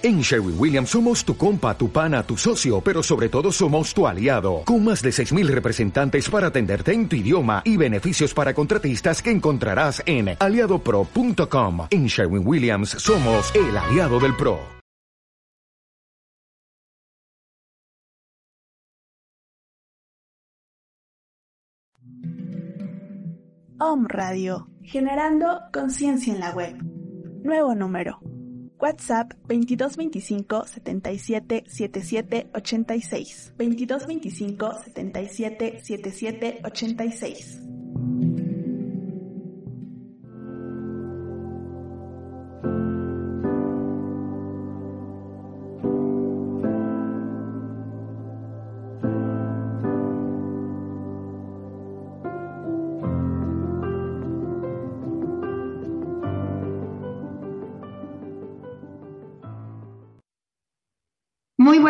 En Sherwin Williams somos tu compa, tu pana, tu socio, pero sobre todo somos tu aliado, con más de 6.000 representantes para atenderte en tu idioma y beneficios para contratistas que encontrarás en aliadopro.com. En Sherwin Williams somos el aliado del PRO. Om Radio, generando conciencia en la web. Nuevo número WhatsApp 2225 77 77 86. 2225 77 77 86.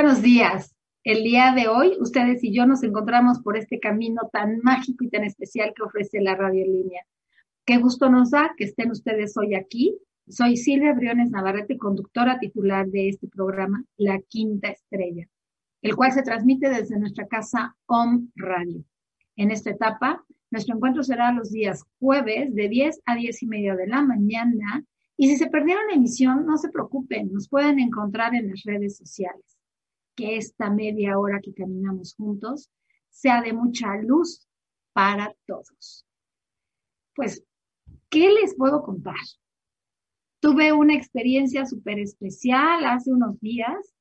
Buenos días. El día de hoy, ustedes y yo nos encontramos por este camino tan mágico y tan especial que ofrece la radio línea. Qué gusto nos da que estén ustedes hoy aquí. Soy Silvia Briones Navarrete, conductora titular de este programa, La Quinta Estrella, el cual se transmite desde nuestra casa OM Radio. En esta etapa, nuestro encuentro será los días jueves de 10 a 10 y media de la mañana. Y si se perdieron la emisión, no se preocupen, nos pueden encontrar en las redes sociales que esta media hora que caminamos juntos sea de mucha luz para todos. Pues, ¿qué les puedo contar? Tuve una experiencia súper especial hace unos días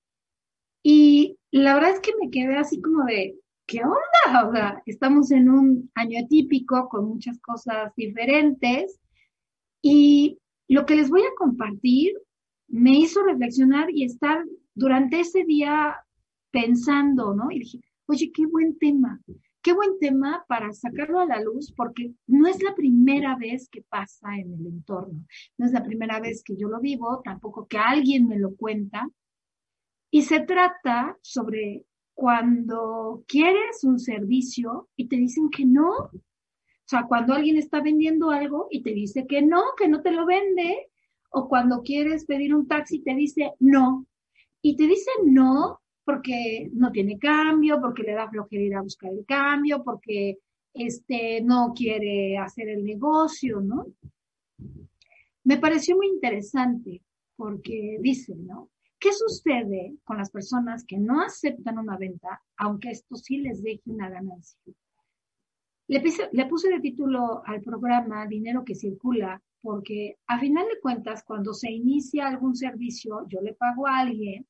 y la verdad es que me quedé así como de, ¿qué onda? O sea, estamos en un año típico con muchas cosas diferentes y lo que les voy a compartir me hizo reflexionar y estar durante ese día pensando, ¿no? Y dije, oye, qué buen tema, qué buen tema para sacarlo a la luz, porque no es la primera vez que pasa en el entorno, no es la primera vez que yo lo vivo, tampoco que alguien me lo cuenta. Y se trata sobre cuando quieres un servicio y te dicen que no. O sea, cuando alguien está vendiendo algo y te dice que no, que no te lo vende, o cuando quieres pedir un taxi te dice no. Y te dice no porque no tiene cambio, porque le da flojera ir a buscar el cambio, porque este, no quiere hacer el negocio, ¿no? Me pareció muy interesante porque dice, ¿no? ¿Qué sucede con las personas que no aceptan una venta, aunque esto sí les deje una ganancia? Le, le puse de título al programa Dinero que circula porque a final de cuentas, cuando se inicia algún servicio, yo le pago a alguien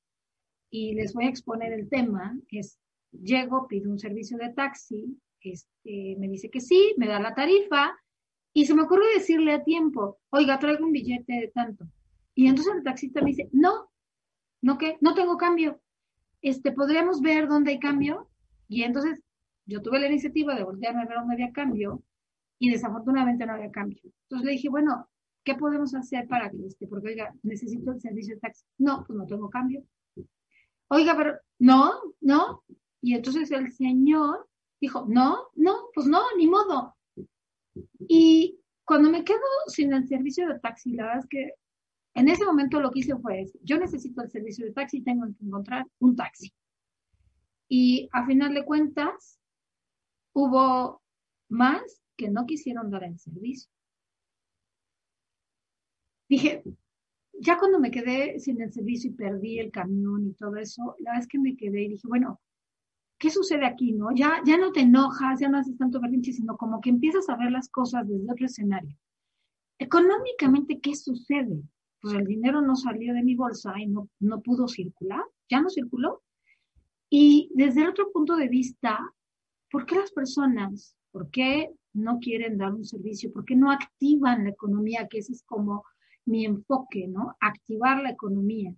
y les voy a exponer el tema. Es, llego, pido un servicio de taxi, este, me dice que sí, me da la tarifa y se me ocurre decirle a tiempo, oiga, traigo un billete de tanto. Y entonces el taxista me dice, no, no que, no tengo cambio. Este, ¿podríamos ver dónde hay cambio? Y entonces yo tuve la iniciativa de voltearme a ver dónde había cambio y desafortunadamente no había cambio. Entonces le dije, bueno, ¿qué podemos hacer para que este, porque oiga, necesito el servicio de taxi? No, pues no tengo cambio oiga, pero no, no. Y entonces el señor dijo, no, no, pues no, ni modo. Y cuando me quedo sin el servicio de taxi, la verdad es que en ese momento lo que hice fue, yo necesito el servicio de taxi, tengo que encontrar un taxi. Y a final de cuentas, hubo más que no quisieron dar el servicio. Dije, ya cuando me quedé sin el servicio y perdí el camión y todo eso, la vez que me quedé y dije, bueno, ¿qué sucede aquí, no? Ya, ya no te enojas, ya no haces tanto berrinche, sino como que empiezas a ver las cosas desde otro escenario. Económicamente, ¿qué sucede? Pues el dinero no salió de mi bolsa y no, no pudo circular, ya no circuló. Y desde el otro punto de vista, ¿por qué las personas, por qué no quieren dar un servicio? ¿Por qué no activan la economía? Que ese es como mi enfoque, ¿no? Activar la economía.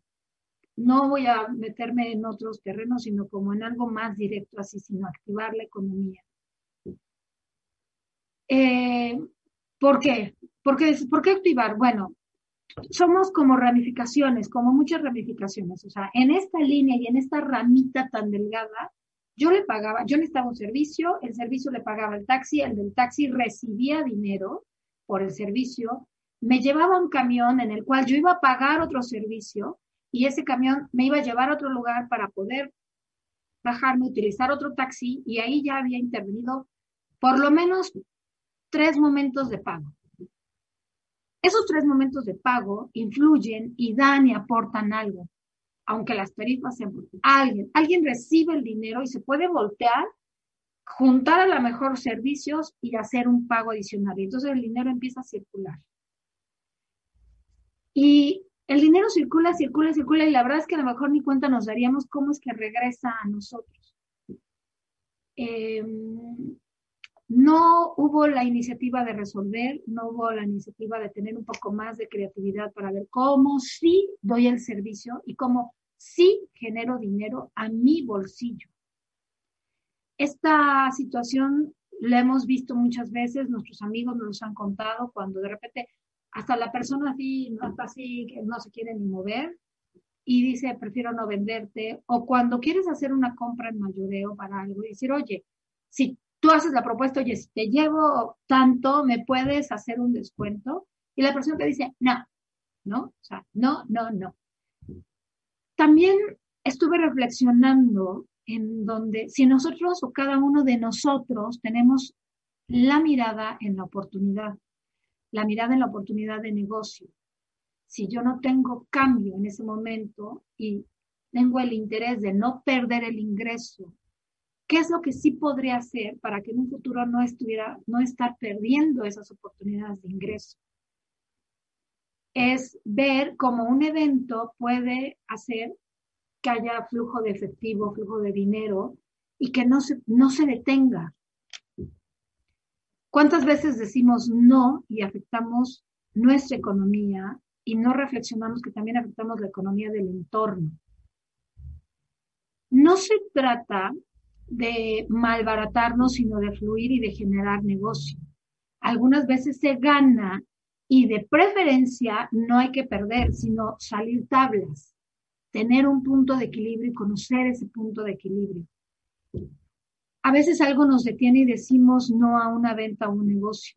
No voy a meterme en otros terrenos, sino como en algo más directo así, sino activar la economía. Eh, ¿Por qué? ¿Por qué, ¿Por qué activar? Bueno, somos como ramificaciones, como muchas ramificaciones. O sea, en esta línea y en esta ramita tan delgada, yo le pagaba, yo necesitaba un servicio, el servicio le pagaba el taxi, el del taxi recibía dinero por el servicio, me llevaba un camión en el cual yo iba a pagar otro servicio y ese camión me iba a llevar a otro lugar para poder bajarme, utilizar otro taxi y ahí ya había intervenido por lo menos tres momentos de pago. Esos tres momentos de pago influyen y dan y aportan algo, aunque las tarifas sean alguien, alguien recibe el dinero y se puede voltear, juntar a lo mejor servicios y hacer un pago adicional. Y entonces el dinero empieza a circular. Y el dinero circula, circula, circula y la verdad es que a lo mejor ni cuenta nos daríamos cómo es que regresa a nosotros. Em, no hubo la iniciativa de resolver, no hubo la iniciativa de tener un poco más de creatividad para ver cómo sí doy el servicio y cómo sí genero dinero a mi bolsillo. Esta situación la hemos visto muchas veces, nuestros amigos nos han contado cuando de repente hasta la persona así, no está así, que no se quiere ni mover y dice, prefiero no venderte, o cuando quieres hacer una compra en mayoreo para algo y decir, oye, si tú haces la propuesta, oye, si te llevo tanto, ¿me puedes hacer un descuento? Y la persona te dice, no, no, o sea, no, no, no. También estuve reflexionando en donde si nosotros o cada uno de nosotros tenemos la mirada en la oportunidad, la mirada en la oportunidad de negocio. Si yo no tengo cambio en ese momento y tengo el interés de no perder el ingreso, ¿qué es lo que sí podría hacer para que en un futuro no estuviera, no estar perdiendo esas oportunidades de ingreso? Es ver cómo un evento puede hacer que haya flujo de efectivo, flujo de dinero y que no se, no se detenga, ¿Cuántas veces decimos no y afectamos nuestra economía y no reflexionamos que también afectamos la economía del entorno? No se trata de malbaratarnos, sino de fluir y de generar negocio. Algunas veces se gana y de preferencia no hay que perder, sino salir tablas, tener un punto de equilibrio y conocer ese punto de equilibrio a veces algo nos detiene y decimos no a una venta o un negocio.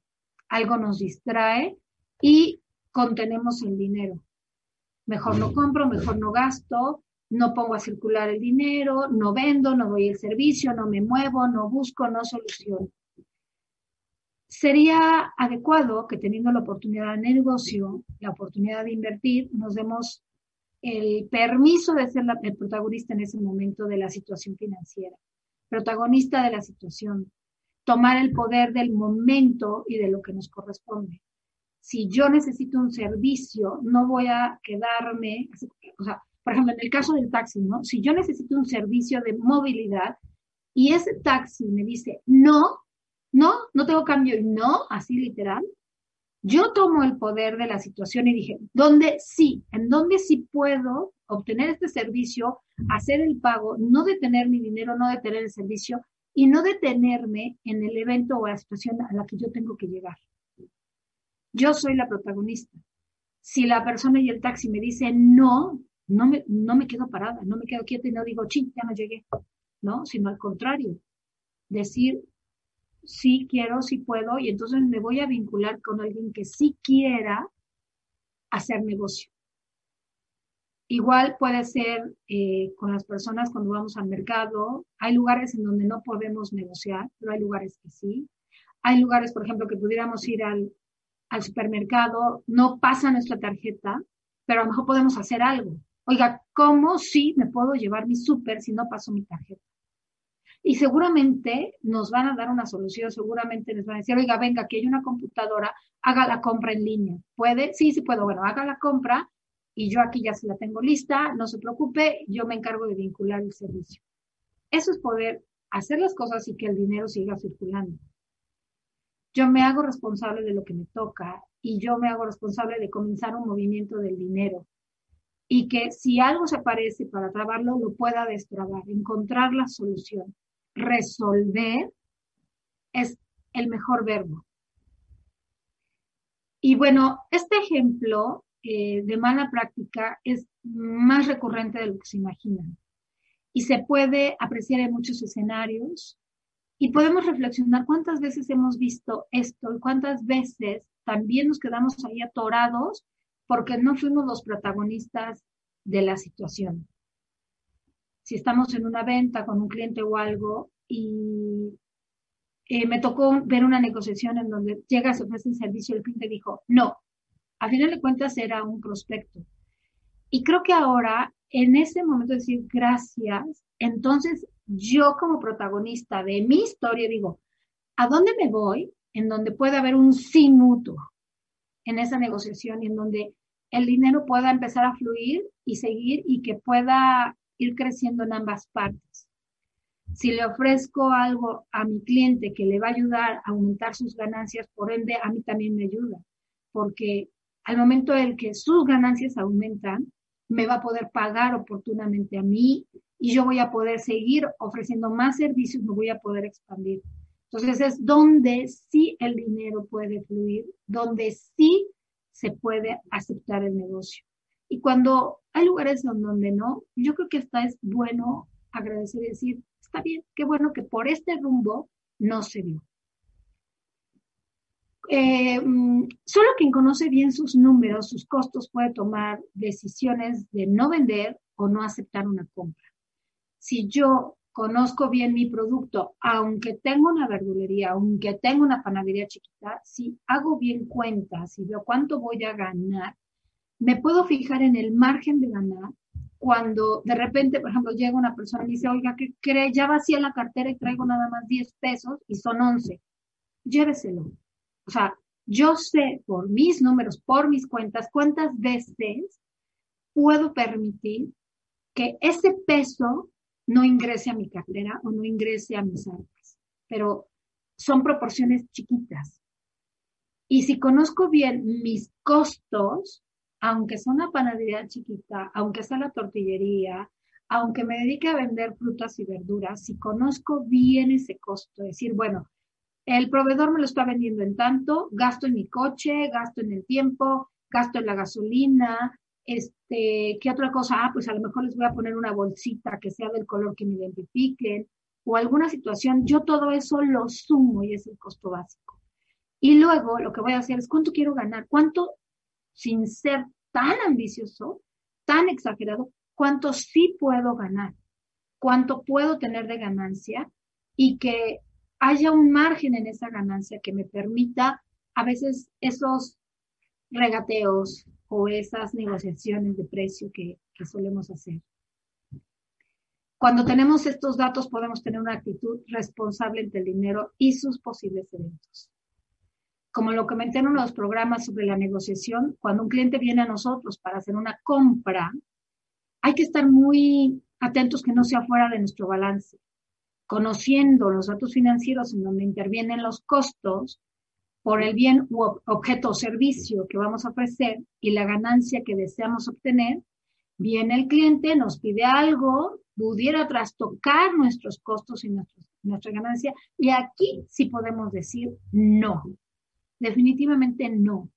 Algo nos distrae y contenemos el dinero. Mejor no compro, mejor no gasto, no pongo a circular el dinero, no vendo, no doy el servicio, no me muevo, no busco, no soluciono. Sería adecuado que teniendo la oportunidad de negocio, la oportunidad de invertir, nos demos el permiso de ser el protagonista en ese momento de la situación financiera protagonista de la situación, tomar el poder del momento y de lo que nos corresponde. Si yo necesito un servicio, no voy a quedarme, o sea, por ejemplo, en el caso del taxi, ¿no? Si yo necesito un servicio de movilidad y ese taxi me dice, no, no, no tengo cambio, no, así literal, yo tomo el poder de la situación y dije, ¿dónde sí? ¿En dónde sí puedo obtener este servicio, hacer el pago, no detener mi dinero, no detener el servicio y no detenerme en el evento o la situación a la que yo tengo que llegar? Yo soy la protagonista. Si la persona y el taxi me dicen no, no me, no me quedo parada, no me quedo quieta y no digo, ching, ya no llegué, ¿no? Sino al contrario, decir, sí quiero, sí puedo, y entonces me voy a vincular con alguien que sí quiera hacer negocio. Igual puede ser eh, con las personas cuando vamos al mercado. Hay lugares en donde no podemos negociar, pero hay lugares que sí. Hay lugares, por ejemplo, que pudiéramos ir al, al supermercado, no pasa nuestra tarjeta, pero a lo mejor podemos hacer algo. Oiga, ¿cómo sí me puedo llevar mi súper si no paso mi tarjeta? Y seguramente nos van a dar una solución, seguramente les van a decir, oiga, venga, que hay una computadora, haga la compra en línea. ¿Puede? Sí, sí puedo. Bueno, haga la compra y yo aquí ya se la tengo lista, no se preocupe, yo me encargo de vincular el servicio. Eso es poder hacer las cosas y que el dinero siga circulando. Yo me hago responsable de lo que me toca y yo me hago responsable de comenzar un movimiento del dinero y que si algo se aparece para trabarlo, lo pueda destrabar, encontrar la solución resolver es el mejor verbo. Y bueno, este ejemplo eh, de mala práctica es más recurrente de lo que se imaginan y se puede apreciar en muchos escenarios y podemos reflexionar cuántas veces hemos visto esto y cuántas veces también nos quedamos ahí atorados porque no fuimos los protagonistas de la situación. Si estamos en una venta con un cliente o algo y eh, me tocó ver una negociación en donde llega, se ofrece un servicio el cliente dijo, no, a final de cuentas era un prospecto. Y creo que ahora, en ese momento de decir gracias, entonces yo como protagonista de mi historia digo, ¿a dónde me voy? En donde pueda haber un sí mutuo en esa negociación y en donde el dinero pueda empezar a fluir y seguir y que pueda ir creciendo en ambas partes. Si le ofrezco algo a mi cliente que le va a ayudar a aumentar sus ganancias, por ende a mí también me ayuda, porque al momento en que sus ganancias aumentan, me va a poder pagar oportunamente a mí y yo voy a poder seguir ofreciendo más servicios, me voy a poder expandir. Entonces es donde sí el dinero puede fluir, donde sí se puede aceptar el negocio. Y cuando hay lugares donde no, yo creo que hasta es bueno agradecer y decir, está bien, qué bueno que por este rumbo no se dio. Eh, mm, solo quien conoce bien sus números, sus costos, puede tomar decisiones de no vender o no aceptar una compra. Si yo conozco bien mi producto, aunque tengo una verdulería, aunque tengo una panadería chiquita, si hago bien cuentas, si veo cuánto voy a ganar, me puedo fijar en el margen de ganar cuando de repente, por ejemplo, llega una persona y dice, oiga, ¿qué cree? Ya vacía la cartera y traigo nada más 10 pesos y son 11. Lléveselo. O sea, yo sé por mis números, por mis cuentas, cuántas veces puedo permitir que ese peso no ingrese a mi cartera o no ingrese a mis arcas. Pero son proporciones chiquitas. Y si conozco bien mis costos, aunque sea una panadería chiquita, aunque sea la tortillería, aunque me dedique a vender frutas y verduras, si conozco bien ese costo, decir, bueno, el proveedor me lo está vendiendo en tanto, gasto en mi coche, gasto en el tiempo, gasto en la gasolina, este, ¿qué otra cosa? Ah, pues a lo mejor les voy a poner una bolsita que sea del color que me identifiquen o alguna situación. Yo todo eso lo sumo y es el costo básico. Y luego lo que voy a hacer es cuánto quiero ganar, cuánto, sin ser tan ambicioso, tan exagerado, cuánto sí puedo ganar, cuánto puedo tener de ganancia y que haya un margen en esa ganancia que me permita a veces esos regateos o esas negociaciones de precio que, solemos hacer. Cuando tenemos estos datos podemos tener una actitud responsable ante el dinero y sus posibles eventos. Como lo comenté en uno de los programas sobre la negociación, cuando un cliente viene a nosotros para hacer una compra, hay que estar muy atentos que no sea fuera de nuestro balance conociendo los datos financieros en donde intervienen los costos por el bien u objeto o servicio que vamos a ofrecer y la ganancia que deseamos obtener, viene el cliente, nos pide algo, pudiera trastocar nuestros costos y nuestra ganancia, y aquí sí podemos decir no, definitivamente no.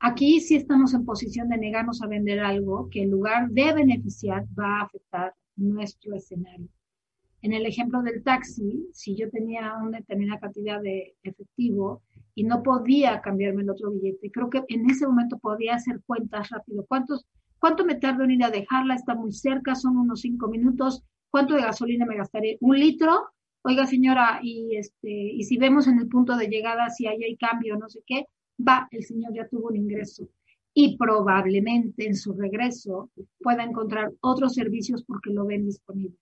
Aquí sí estamos en posición de negarnos a vender algo que en lugar de beneficiar va a afectar nuestro escenario. En el ejemplo del taxi, si yo tenía una determinada cantidad de efectivo y no podía cambiarme el otro billete, creo que en ese momento podía hacer cuentas rápido. ¿Cuántos, ¿Cuánto me tardo en ir a dejarla? Está muy cerca, son unos cinco minutos. ¿Cuánto de gasolina me gastaré? ¿Un litro? Oiga, señora, y, este, y si vemos en el punto de llegada si hay cambio, no sé qué, va, el señor ya tuvo un ingreso y probablemente en su regreso pueda encontrar otros servicios porque lo ven disponible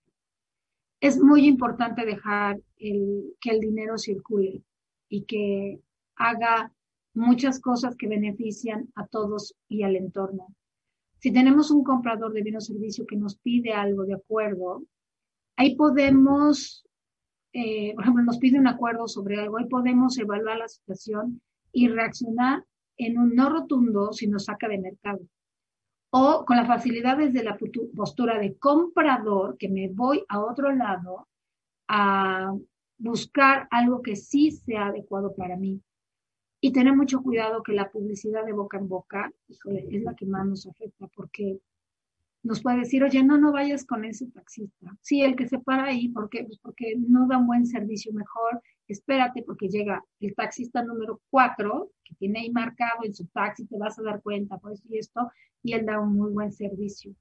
es muy importante dejar que el dinero circule y que haga muchas cosas que benefician a todos y al entorno. Si tenemos un comprador de bien o servicio que nos pide algo de acuerdo, ahí podemos, eh, por ejemplo, nos pide un acuerdo sobre algo, ahí podemos evaluar la situación y reaccionar en un no rotundo si nos saca de mercado o con las facilidades de la postura de comprador, que me voy a otro lado a buscar algo que sí sea adecuado para mí. Y tener mucho cuidado que la publicidad de boca en boca, es la que más nos afecta, porque nos puede decir, oye, no, no vayas con ese taxista. Sí, el que se para ahí, ¿por qué? Pues porque no da un buen servicio mejor, espérate porque llega el taxista número cuatro, que tiene ahí marcado en su taxi, te vas a dar cuenta, por eso y esto, y él da un muy buen servicio.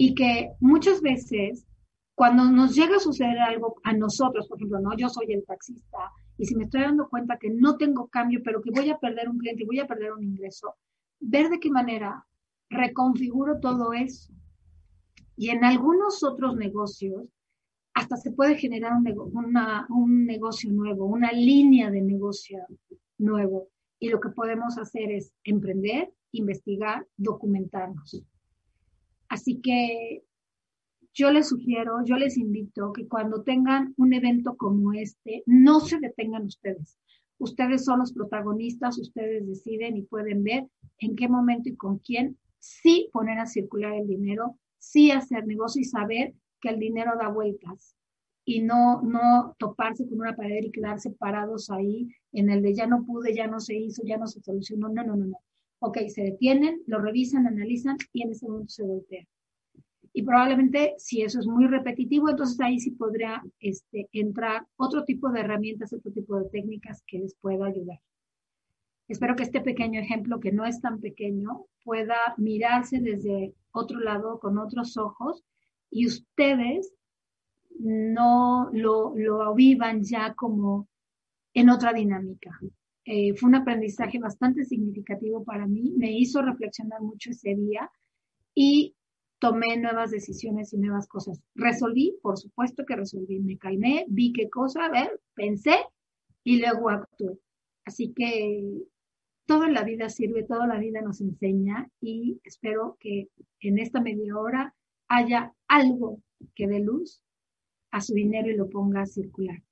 y que muchas veces cuando nos llega a suceder algo a nosotros, por ejemplo, no, yo soy el taxista y si me estoy dando cuenta que no tengo cambio, pero que voy a perder un cliente voy a perder un ingreso, ver de qué manera reconfiguro todo eso. Y en algunos otros negocios, hasta se puede generar un, negocio nuevo, una línea de negocio nuevo. Y lo que podemos hacer es emprender, investigar, documentarnos. Así que yo les sugiero, yo les invito que cuando tengan un evento como este, no se detengan ustedes. Ustedes son los protagonistas, ustedes deciden y pueden ver en qué momento y con quién sí poner a circular el dinero, sí hacer negocio y saber que el dinero da vueltas y no, no toparse con una pared y quedarse parados ahí en el de ya no pude, ya no se hizo, ya no se solucionó. No, no, no, no. Ok, se detienen, lo revisan, analizan y en ese momento se voltean. Y probablemente si eso es muy repetitivo, entonces ahí sí podría este, entrar otro tipo de herramientas, otro tipo de técnicas que les pueda ayudar. Espero que este pequeño ejemplo, que no es tan pequeño, pueda mirarse desde otro lado, con otros ojos, y ustedes no lo, lo vivan ya como en otra dinámica. Eh, fue un aprendizaje bastante significativo para mí, me hizo reflexionar mucho ese día y tomé nuevas decisiones y nuevas cosas. Resolví, por supuesto que resolví, me calmé, vi qué cosa, a ver, pensé y luego actué. Así que toda la vida sirve, toda la vida nos enseña y espero que en esta media hora haya algo que dé luz a su dinero y lo ponga a circular.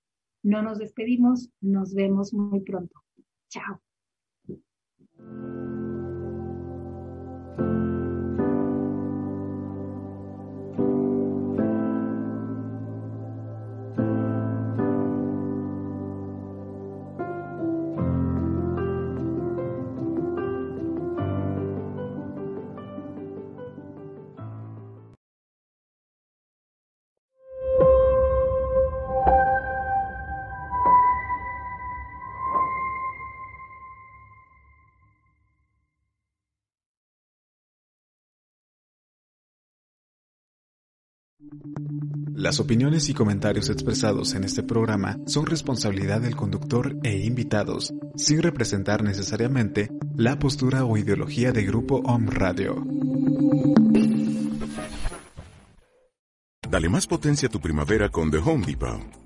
No nos despedimos, nos vemos muy pronto. Chao. Las opiniones y comentarios expresados en este programa son responsabilidad del conductor e invitados, sin representar necesariamente la postura o ideología de Grupo Om Radio. Dale más potencia a tu primavera con The Home Depot.